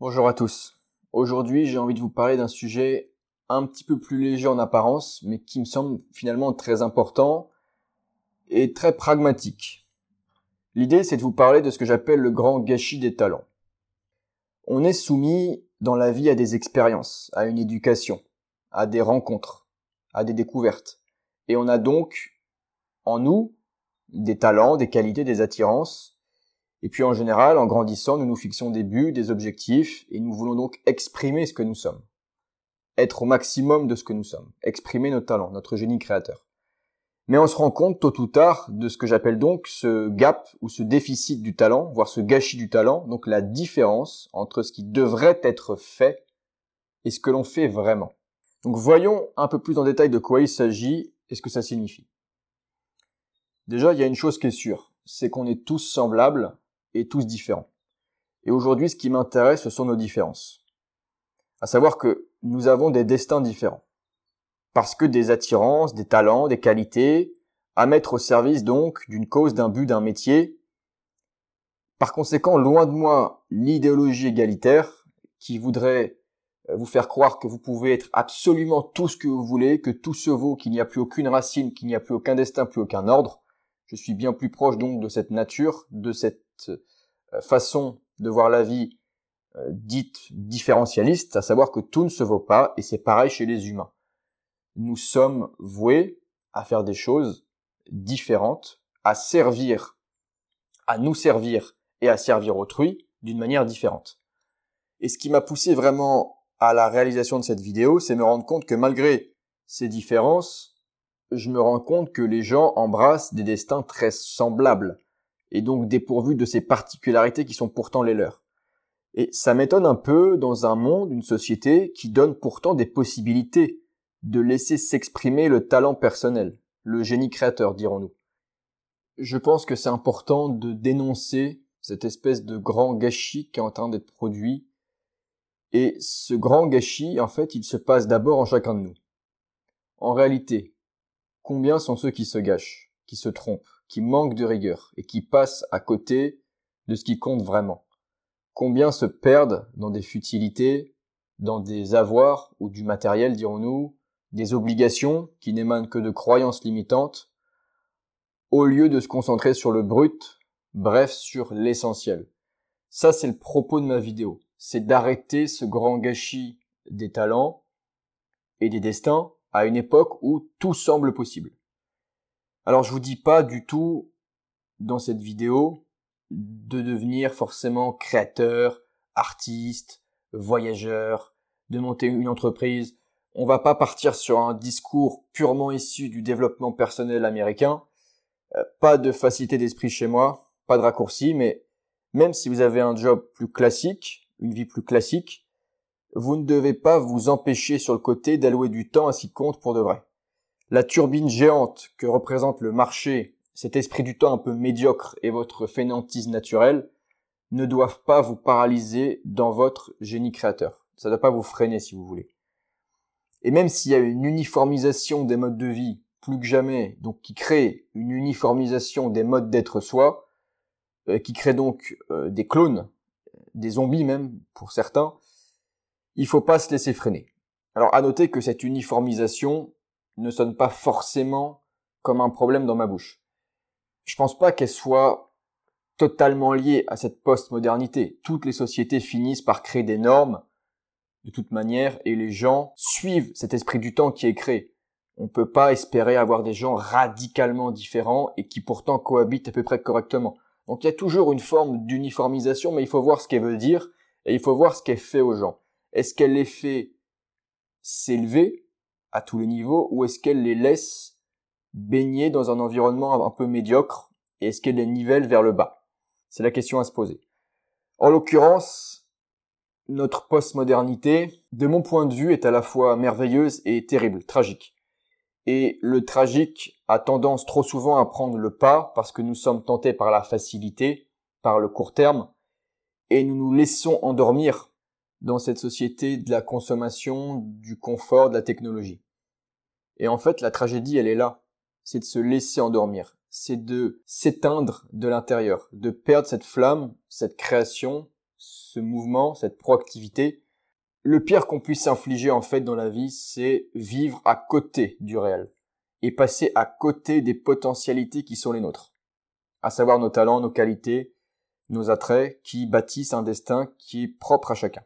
Bonjour à tous. Aujourd'hui, j'ai envie de vous parler d'un sujet un petit peu plus léger en apparence, mais qui me semble finalement très important et très pragmatique. L'idée, c'est de vous parler de ce que j'appelle le grand gâchis des talents. On est soumis dans la vie à des expériences, à une éducation, à des rencontres, à des découvertes. Et on a donc en nous des talents, des qualités, des attirances. Et puis en général, en grandissant, nous nous fixons des buts, des objectifs, et nous voulons donc exprimer ce que nous sommes. Être au maximum de ce que nous sommes. Exprimer nos talents, notre génie créateur. Mais on se rend compte tôt ou tard de ce que j'appelle donc ce gap ou ce déficit du talent, voire ce gâchis du talent, donc la différence entre ce qui devrait être fait et ce que l'on fait vraiment. Donc voyons un peu plus en détail de quoi il s'agit et ce que ça signifie. Déjà, il y a une chose qui est sûre, c'est qu'on est tous semblables et tous différents. Et aujourd'hui, ce qui m'intéresse, ce sont nos différences. À savoir que nous avons des destins différents. Parce que des attirances, des talents, des qualités, à mettre au service donc d'une cause, d'un but, d'un métier. Par conséquent, loin de moi l'idéologie égalitaire qui voudrait euh, vous faire croire que vous pouvez être absolument tout ce que vous voulez, que tout se vaut, qu'il n'y a plus aucune racine, qu'il n'y a plus aucun destin, plus aucun ordre. Je suis bien plus proche donc de cette nature, de cette euh, façon de voir la vie euh, dite différentialiste, à savoir que tout ne se vaut pas, et c'est pareil chez les humains. Nous sommes voués à faire des choses différentes, à servir, à nous servir et à servir autrui d'une manière différente. Et ce qui m'a poussé vraiment à la réalisation de cette vidéo, c'est me rendre compte que malgré ces différences, je me rends compte que les gens embrassent des destins très semblables, et donc dépourvus de ces particularités qui sont pourtant les leurs. Et ça m'étonne un peu dans un monde, une société qui donne pourtant des possibilités de laisser s'exprimer le talent personnel, le génie créateur, dirons-nous. Je pense que c'est important de dénoncer cette espèce de grand gâchis qui est en train d'être produit et ce grand gâchis, en fait, il se passe d'abord en chacun de nous. En réalité, combien sont ceux qui se gâchent, qui se trompent, qui manquent de rigueur et qui passent à côté de ce qui compte vraiment Combien se perdent dans des futilités, dans des avoirs ou du matériel, dirons-nous, des obligations qui n'émanent que de croyances limitantes, au lieu de se concentrer sur le brut, bref, sur l'essentiel. Ça, c'est le propos de ma vidéo c'est d'arrêter ce grand gâchis des talents et des destins à une époque où tout semble possible. Alors je vous dis pas du tout dans cette vidéo de devenir forcément créateur, artiste, voyageur, de monter une entreprise. On va pas partir sur un discours purement issu du développement personnel américain. Euh, pas de facilité d'esprit chez moi, pas de raccourci, mais même si vous avez un job plus classique, une vie plus classique, vous ne devez pas vous empêcher sur le côté d'allouer du temps à ce qui compte pour de vrai. La turbine géante que représente le marché, cet esprit du temps un peu médiocre et votre fainéantise naturelle, ne doivent pas vous paralyser dans votre génie créateur. Ça ne doit pas vous freiner si vous voulez. Et même s'il y a une uniformisation des modes de vie plus que jamais, donc qui crée une uniformisation des modes d'être soi, euh, qui crée donc euh, des clones des zombies même pour certains, il faut pas se laisser freiner. Alors à noter que cette uniformisation ne sonne pas forcément comme un problème dans ma bouche. Je pense pas qu'elle soit totalement liée à cette post-modernité. Toutes les sociétés finissent par créer des normes de toute manière et les gens suivent cet esprit du temps qui est créé. On peut pas espérer avoir des gens radicalement différents et qui pourtant cohabitent à peu près correctement. Donc il y a toujours une forme d'uniformisation, mais il faut voir ce qu'elle veut dire et il faut voir ce qu'elle fait aux gens. Est-ce qu'elle les fait s'élever à tous les niveaux ou est-ce qu'elle les laisse baigner dans un environnement un peu médiocre et est-ce qu'elle les nivelle vers le bas? C'est la question à se poser. En l'occurrence, notre postmodernité, de mon point de vue, est à la fois merveilleuse et terrible, tragique. Et le tragique a tendance trop souvent à prendre le pas parce que nous sommes tentés par la facilité, par le court terme, et nous nous laissons endormir dans cette société de la consommation, du confort, de la technologie. Et en fait, la tragédie, elle est là. C'est de se laisser endormir. C'est de s'éteindre de l'intérieur, de perdre cette flamme, cette création, ce mouvement, cette proactivité, le pire qu'on puisse s'infliger en fait dans la vie, c'est vivre à côté du réel et passer à côté des potentialités qui sont les nôtres, à savoir nos talents, nos qualités, nos attraits qui bâtissent un destin qui est propre à chacun.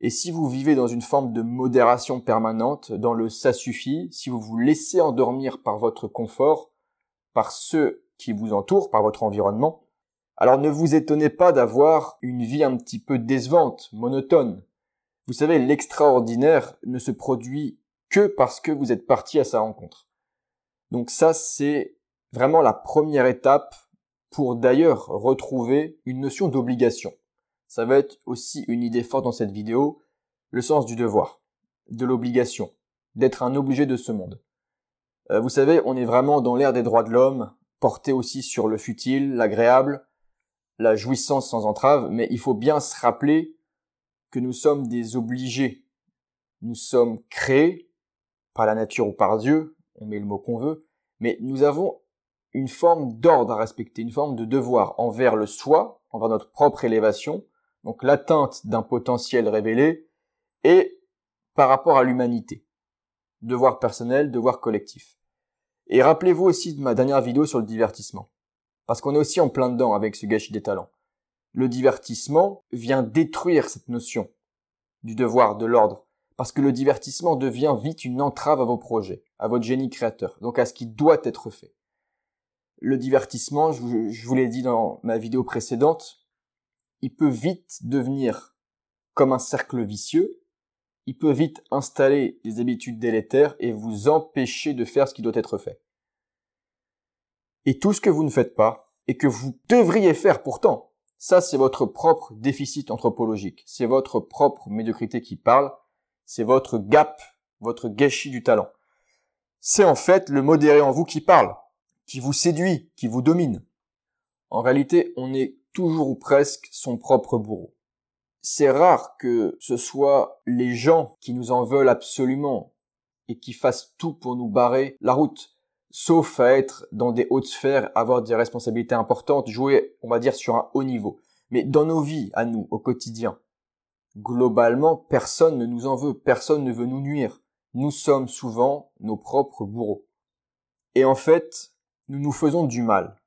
Et si vous vivez dans une forme de modération permanente, dans le ça suffit, si vous vous laissez endormir par votre confort, par ceux qui vous entourent, par votre environnement, alors ne vous étonnez pas d'avoir une vie un petit peu décevante, monotone. Vous savez, l'extraordinaire ne se produit que parce que vous êtes parti à sa rencontre. Donc ça, c'est vraiment la première étape pour d'ailleurs retrouver une notion d'obligation. Ça va être aussi une idée forte dans cette vidéo, le sens du devoir, de l'obligation, d'être un obligé de ce monde. Euh, vous savez, on est vraiment dans l'ère des droits de l'homme, porté aussi sur le futile, l'agréable, la jouissance sans entrave, mais il faut bien se rappeler que nous sommes des obligés. Nous sommes créés par la nature ou par Dieu, on met le mot qu'on veut, mais nous avons une forme d'ordre à respecter, une forme de devoir envers le soi, envers notre propre élévation, donc l'atteinte d'un potentiel révélé, et par rapport à l'humanité. Devoir personnel, devoir collectif. Et rappelez-vous aussi de ma dernière vidéo sur le divertissement. Parce qu'on est aussi en plein dedans avec ce gâchis des talents. Le divertissement vient détruire cette notion du devoir, de l'ordre. Parce que le divertissement devient vite une entrave à vos projets, à votre génie créateur, donc à ce qui doit être fait. Le divertissement, je vous l'ai dit dans ma vidéo précédente, il peut vite devenir comme un cercle vicieux, il peut vite installer des habitudes délétères et vous empêcher de faire ce qui doit être fait. Et tout ce que vous ne faites pas, et que vous devriez faire pourtant, ça c'est votre propre déficit anthropologique, c'est votre propre médiocrité qui parle, c'est votre gap, votre gâchis du talent. C'est en fait le modéré en vous qui parle, qui vous séduit, qui vous domine. En réalité, on est toujours ou presque son propre bourreau. C'est rare que ce soit les gens qui nous en veulent absolument et qui fassent tout pour nous barrer la route, sauf à être dans des hautes sphères, avoir des responsabilités importantes, jouer, on va dire, sur un haut niveau. Mais dans nos vies, à nous, au quotidien, globalement, personne ne nous en veut, personne ne veut nous nuire. Nous sommes souvent nos propres bourreaux. Et en fait, nous nous faisons du mal.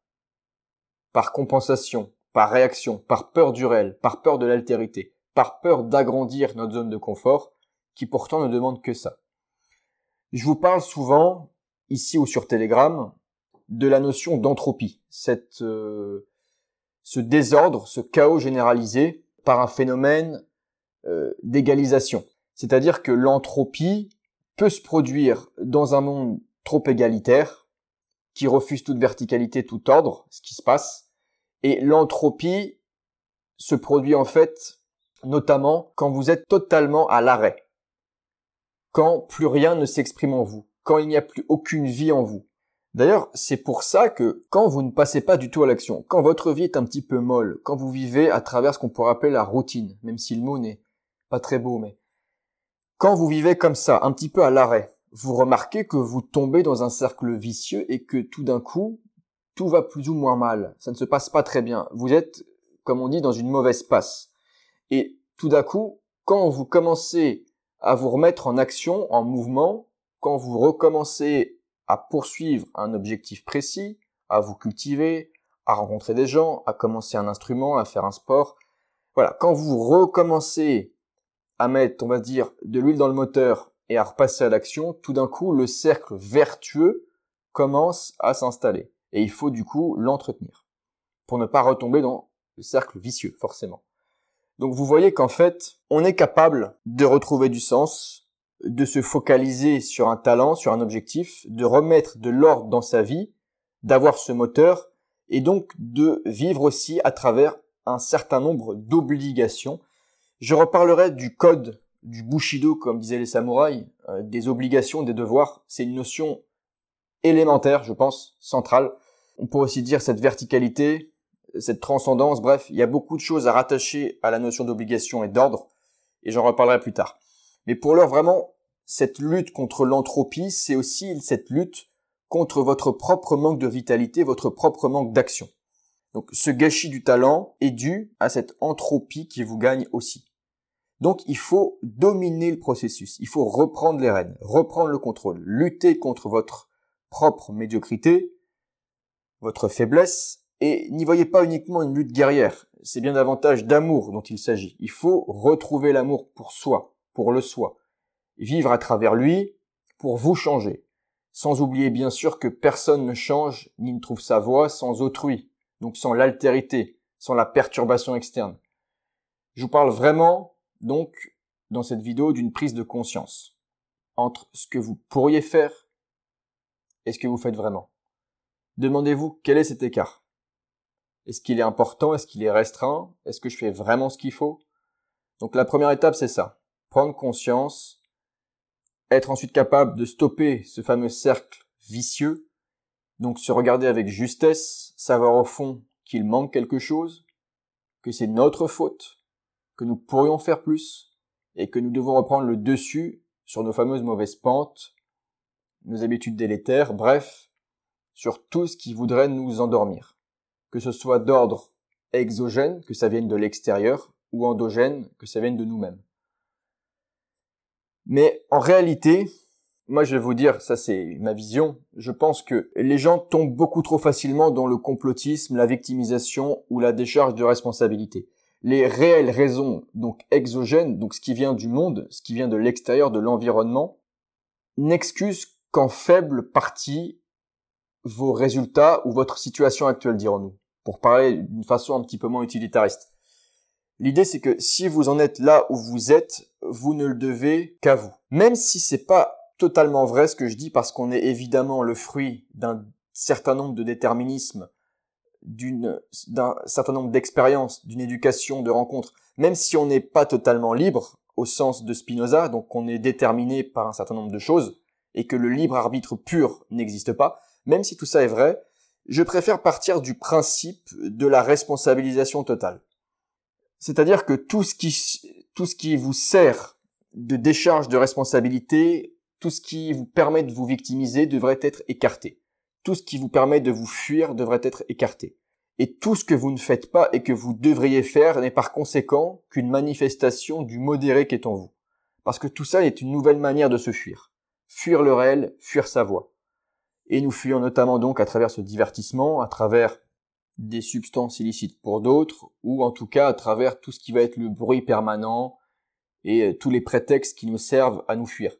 Par compensation, par réaction, par peur du réel, par peur de l'altérité, par peur d'agrandir notre zone de confort, qui pourtant ne demande que ça. Je vous parle souvent, ici ou sur Telegram, de la notion d'entropie, euh, ce désordre, ce chaos généralisé par un phénomène euh, d'égalisation. C'est-à-dire que l'entropie peut se produire dans un monde trop égalitaire, qui refuse toute verticalité, tout ordre, ce qui se passe, et l'entropie se produit en fait notamment quand vous êtes totalement à l'arrêt, quand plus rien ne s'exprime en vous, quand il n'y a plus aucune vie en vous. D'ailleurs, c'est pour ça que quand vous ne passez pas du tout à l'action, quand votre vie est un petit peu molle, quand vous vivez à travers ce qu'on pourrait appeler la routine, même si le mot n'est pas très beau, mais quand vous vivez comme ça, un petit peu à l'arrêt, vous remarquez que vous tombez dans un cercle vicieux et que tout d'un coup, tout va plus ou moins mal, ça ne se passe pas très bien, vous êtes, comme on dit, dans une mauvaise passe. Et tout d'un coup, quand vous commencez à vous remettre en action, en mouvement, quand vous recommencez à poursuivre un objectif précis, à vous cultiver, à rencontrer des gens, à commencer un instrument, à faire un sport, voilà, quand vous recommencez à mettre, on va dire, de l'huile dans le moteur et à repasser à l'action, tout d'un coup, le cercle vertueux commence à s'installer et il faut du coup l'entretenir pour ne pas retomber dans le cercle vicieux, forcément. Donc vous voyez qu'en fait, on est capable de retrouver du sens, de se focaliser sur un talent, sur un objectif, de remettre de l'ordre dans sa vie, d'avoir ce moteur, et donc de vivre aussi à travers un certain nombre d'obligations. Je reparlerai du code du Bushido, comme disaient les samouraïs, euh, des obligations, des devoirs. C'est une notion élémentaire, je pense, centrale. On pourrait aussi dire cette verticalité, cette transcendance, bref, il y a beaucoup de choses à rattacher à la notion d'obligation et d'ordre, et j'en reparlerai plus tard. Mais pour l'heure, vraiment, cette lutte contre l'entropie, c'est aussi cette lutte contre votre propre manque de vitalité, votre propre manque d'action. Donc ce gâchis du talent est dû à cette entropie qui vous gagne aussi. Donc il faut dominer le processus, il faut reprendre les rênes, reprendre le contrôle, lutter contre votre propre médiocrité, votre faiblesse, et n'y voyez pas uniquement une lutte guerrière, c'est bien davantage d'amour dont il s'agit. Il faut retrouver l'amour pour soi, pour le soi, vivre à travers lui pour vous changer, sans oublier bien sûr que personne ne change ni ne trouve sa voie sans autrui, donc sans l'altérité, sans la perturbation externe. Je vous parle vraiment donc dans cette vidéo d'une prise de conscience entre ce que vous pourriez faire et ce que vous faites vraiment? Demandez-vous quel est cet écart? Est-ce qu'il est important? Est-ce qu'il est restreint? Est-ce que je fais vraiment ce qu'il faut? Donc la première étape, c'est ça. Prendre conscience, être ensuite capable de stopper ce fameux cercle vicieux, donc se regarder avec justesse, savoir au fond qu'il manque quelque chose, que c'est notre faute, que nous pourrions faire plus et que nous devons reprendre le dessus sur nos fameuses mauvaises pentes, nos habitudes délétères, bref, sur tout ce qui voudrait nous endormir. Que ce soit d'ordre exogène, que ça vienne de l'extérieur, ou endogène, que ça vienne de nous-mêmes. Mais en réalité, moi je vais vous dire, ça c'est ma vision, je pense que les gens tombent beaucoup trop facilement dans le complotisme, la victimisation ou la décharge de responsabilité les réelles raisons donc exogènes, donc ce qui vient du monde, ce qui vient de l'extérieur, de l'environnement, n'excusent qu'en faible partie vos résultats ou votre situation actuelle, dirons-nous, pour parler d'une façon un petit peu moins utilitariste. L'idée, c'est que si vous en êtes là où vous êtes, vous ne le devez qu'à vous. Même si c'est pas totalement vrai ce que je dis parce qu'on est évidemment le fruit d'un certain nombre de déterminismes d'un certain nombre d'expériences, d'une éducation, de rencontres, même si on n'est pas totalement libre au sens de Spinoza, donc on est déterminé par un certain nombre de choses et que le libre arbitre pur n'existe pas, même si tout ça est vrai, je préfère partir du principe de la responsabilisation totale. C'est-à-dire que tout ce qui tout ce qui vous sert de décharge de responsabilité, tout ce qui vous permet de vous victimiser devrait être écarté tout ce qui vous permet de vous fuir devrait être écarté. Et tout ce que vous ne faites pas et que vous devriez faire n'est par conséquent qu'une manifestation du modéré qui est en vous. Parce que tout ça est une nouvelle manière de se fuir. Fuir le réel, fuir sa voix. Et nous fuyons notamment donc à travers ce divertissement, à travers des substances illicites pour d'autres, ou en tout cas à travers tout ce qui va être le bruit permanent et tous les prétextes qui nous servent à nous fuir.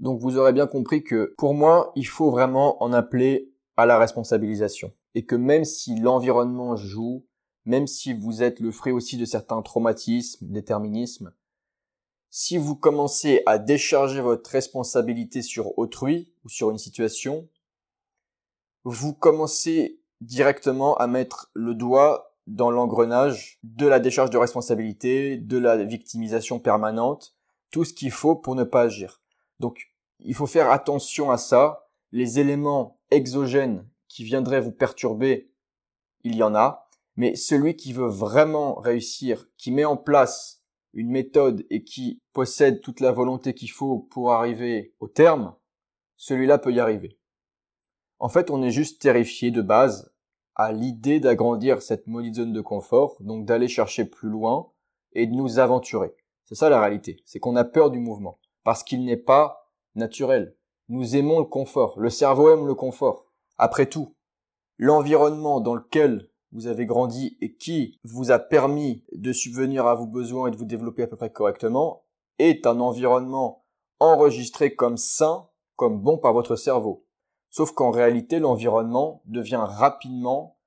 Donc vous aurez bien compris que pour moi, il faut vraiment en appeler à la responsabilisation. Et que même si l'environnement joue, même si vous êtes le fruit aussi de certains traumatismes, déterminismes, si vous commencez à décharger votre responsabilité sur autrui ou sur une situation, vous commencez directement à mettre le doigt dans l'engrenage de la décharge de responsabilité, de la victimisation permanente, tout ce qu'il faut pour ne pas agir. Donc, il faut faire attention à ça. Les éléments exogène qui viendrait vous perturber, il y en a, mais celui qui veut vraiment réussir, qui met en place une méthode et qui possède toute la volonté qu'il faut pour arriver au terme, celui-là peut y arriver. En fait, on est juste terrifié de base à l'idée d'agrandir cette maudite zone de confort, donc d'aller chercher plus loin et de nous aventurer. C'est ça la réalité, c'est qu'on a peur du mouvement, parce qu'il n'est pas naturel. Nous aimons le confort. Le cerveau aime le confort. Après tout, l'environnement dans lequel vous avez grandi et qui vous a permis de subvenir à vos besoins et de vous développer à peu près correctement est un environnement enregistré comme sain, comme bon par votre cerveau. Sauf qu'en réalité, l'environnement devient rapidement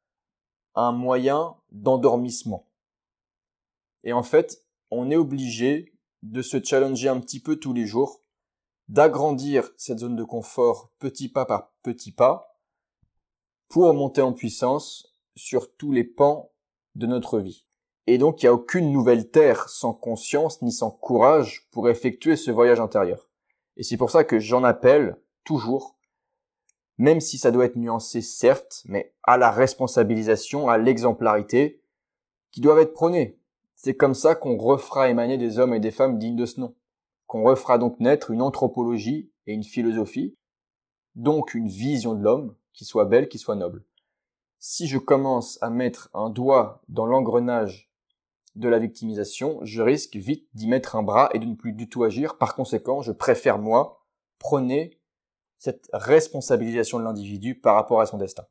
un moyen d'endormissement. Et en fait, on est obligé de se challenger un petit peu tous les jours d'agrandir cette zone de confort petit pas par petit pas pour monter en puissance sur tous les pans de notre vie. Et donc il n'y a aucune nouvelle terre sans conscience ni sans courage pour effectuer ce voyage intérieur. Et c'est pour ça que j'en appelle toujours, même si ça doit être nuancé certes, mais à la responsabilisation, à l'exemplarité, qui doivent être prônées. C'est comme ça qu'on refera émaner des hommes et des femmes dignes de ce nom qu'on refera donc naître une anthropologie et une philosophie, donc une vision de l'homme qui soit belle, qui soit noble. Si je commence à mettre un doigt dans l'engrenage de la victimisation, je risque vite d'y mettre un bras et de ne plus du tout agir. Par conséquent, je préfère, moi, prôner cette responsabilisation de l'individu par rapport à son destin.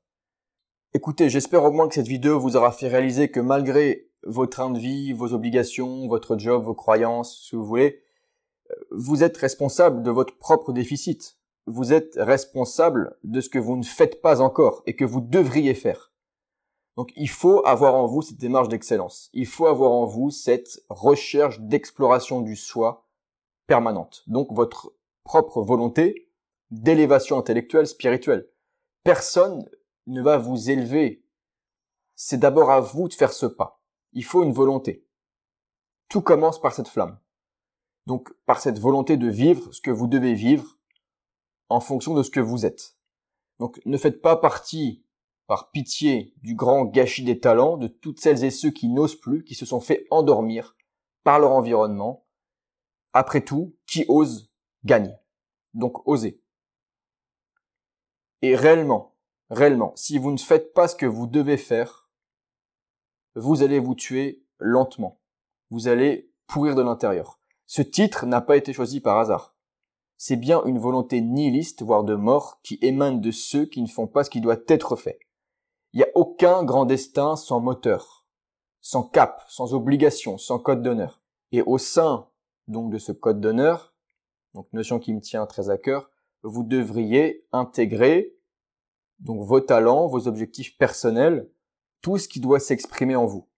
Écoutez, j'espère au moins que cette vidéo vous aura fait réaliser que malgré vos trains de vie, vos obligations, votre job, vos croyances, ce que vous voulez, euh, vous êtes responsable de votre propre déficit. Vous êtes responsable de ce que vous ne faites pas encore et que vous devriez faire. Donc il faut avoir en vous cette démarche d'excellence. Il faut avoir en vous cette recherche d'exploration du soi permanente. Donc votre propre volonté d'élévation intellectuelle, spirituelle. Personne ne va vous élever. C'est d'abord à vous de faire ce pas. Il faut une volonté. Tout commence par cette flamme. Donc par cette volonté de vivre ce que vous devez vivre en fonction de ce que vous êtes. Donc ne faites pas partie par pitié du grand gâchis des talents de toutes celles et ceux qui n'osent plus, qui se sont fait endormir par leur environnement. Après tout, qui ose gagne. Donc osez. Et réellement, réellement, si vous ne faites pas ce que vous devez faire, vous allez vous tuer lentement. Vous allez pourrir de l'intérieur. Ce titre n'a pas été choisi par hasard. C'est bien une volonté nihiliste, voire de mort, qui émane de ceux qui ne font pas ce qui doit être fait. Il n'y a aucun grand destin sans moteur, sans cap, sans obligation, sans code d'honneur. Et au sein donc de ce code d'honneur, donc notion qui me tient très à cœur, vous devriez intégrer donc vos talents, vos objectifs personnels, tout ce qui doit s'exprimer en vous,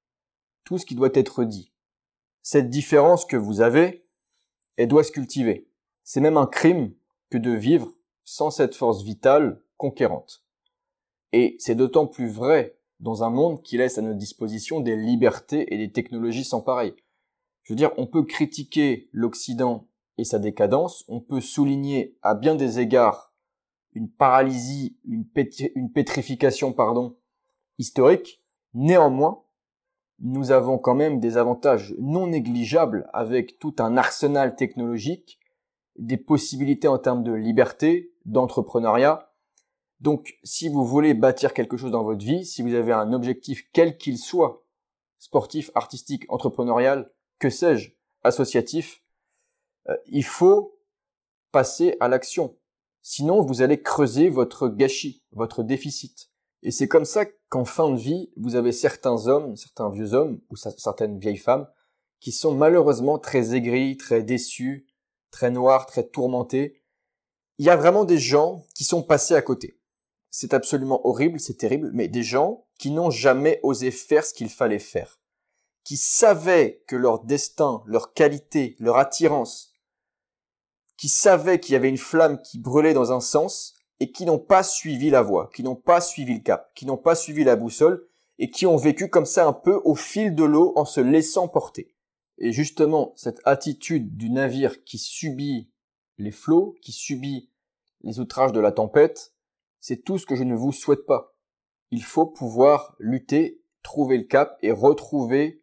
tout ce qui doit être dit. Cette différence que vous avez, elle doit se cultiver. C'est même un crime que de vivre sans cette force vitale conquérante. Et c'est d'autant plus vrai dans un monde qui laisse à notre disposition des libertés et des technologies sans pareil. Je veux dire, on peut critiquer l'Occident et sa décadence, on peut souligner à bien des égards une paralysie, une, une pétrification, pardon, historique. Néanmoins, nous avons quand même des avantages non négligeables avec tout un arsenal technologique, des possibilités en termes de liberté, d'entrepreneuriat, donc, si vous voulez bâtir quelque chose dans votre vie, si vous avez un objectif quel qu'il soit, sportif, artistique, entrepreneurial, que sais-je, associatif, euh, il faut passer à l'action. Sinon, vous allez creuser votre gâchis, votre déficit. Et c'est comme ça qu'en fin de vie, vous avez certains hommes, certains vieux hommes ou certaines vieilles femmes qui sont malheureusement très aigris, très déçus, très noirs, très tourmentés. Il y a vraiment des gens qui sont passés à côté c'est absolument horrible, c'est terrible, mais des gens qui n'ont jamais osé faire ce qu'il fallait faire, qui savaient que leur destin, leur qualité, leur attirance, qui savaient qu'il y avait une flamme qui brûlait dans un sens et qui n'ont pas suivi la voie, qui n'ont pas suivi le cap, qui n'ont pas suivi la boussole et qui ont vécu comme ça un peu au fil de l'eau en se laissant porter. Et justement, cette attitude du navire qui subit les flots, qui subit les outrages de la tempête, c'est tout ce que je ne vous souhaite pas. Il faut pouvoir lutter, trouver le cap et retrouver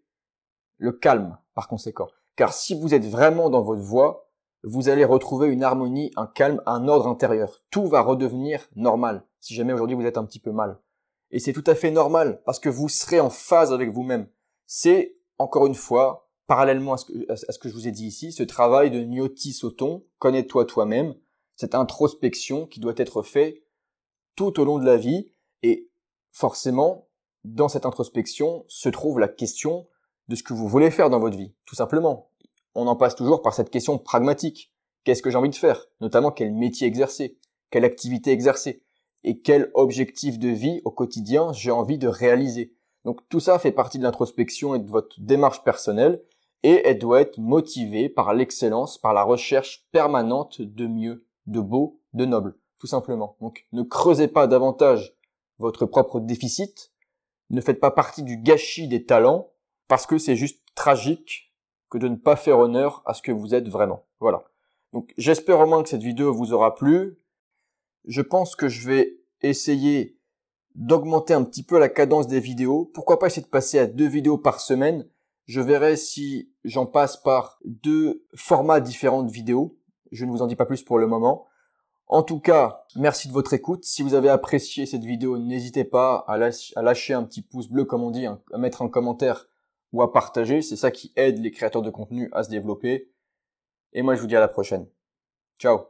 le calme par conséquent. Car si vous êtes vraiment dans votre voie, vous allez retrouver une harmonie, un calme, un ordre intérieur. Tout va redevenir normal, si jamais aujourd'hui vous êtes un petit peu mal. Et c'est tout à fait normal, parce que vous serez en phase avec vous-même. C'est, encore une fois, parallèlement à ce, que, je vous ai dit ici, ce travail de Nyoti Soton, connais-toi toi-même, cette introspection qui doit être faite tout au long de la vie et forcément, dans cette introspection se trouve la question de ce que vous voulez faire dans votre vie, tout simplement. On en passe toujours par cette question pragmatique. Qu'est-ce que j'ai envie de faire? Notamment quel métier exercer, quelle activité exercer? Et quel objectif de vie au quotidien j'ai envie de réaliser? Donc tout ça fait partie de l'introspection et de votre démarche personnelle et elle doit être motivée par l'excellence, par la recherche permanente de mieux, de beau, de noble tout simplement. Donc ne creusez pas davantage votre propre déficit, ne faites pas partie du gâchis des talents, parce que c'est juste tragique que de ne pas faire honneur à ce que vous êtes vraiment. Voilà. Donc j'espère au moins que cette vidéo vous aura plu. Je pense que je vais essayer d'augmenter un petit peu la cadence des vidéos. Pourquoi pas essayer de passer à deux vidéos par semaine. Je verrai si j'en passe par deux formats différents de vidéos. Je ne vous en dis pas plus pour le moment. En tout cas, merci de votre écoute. Si vous avez apprécié cette vidéo, n'hésitez pas à, lâcher un petit pouce bleu, comme on dit, à mettre un commentaire ou à partager. C'est ça qui aide les créateurs de contenu à se développer. Et moi, je vous dis à la prochaine. Ciao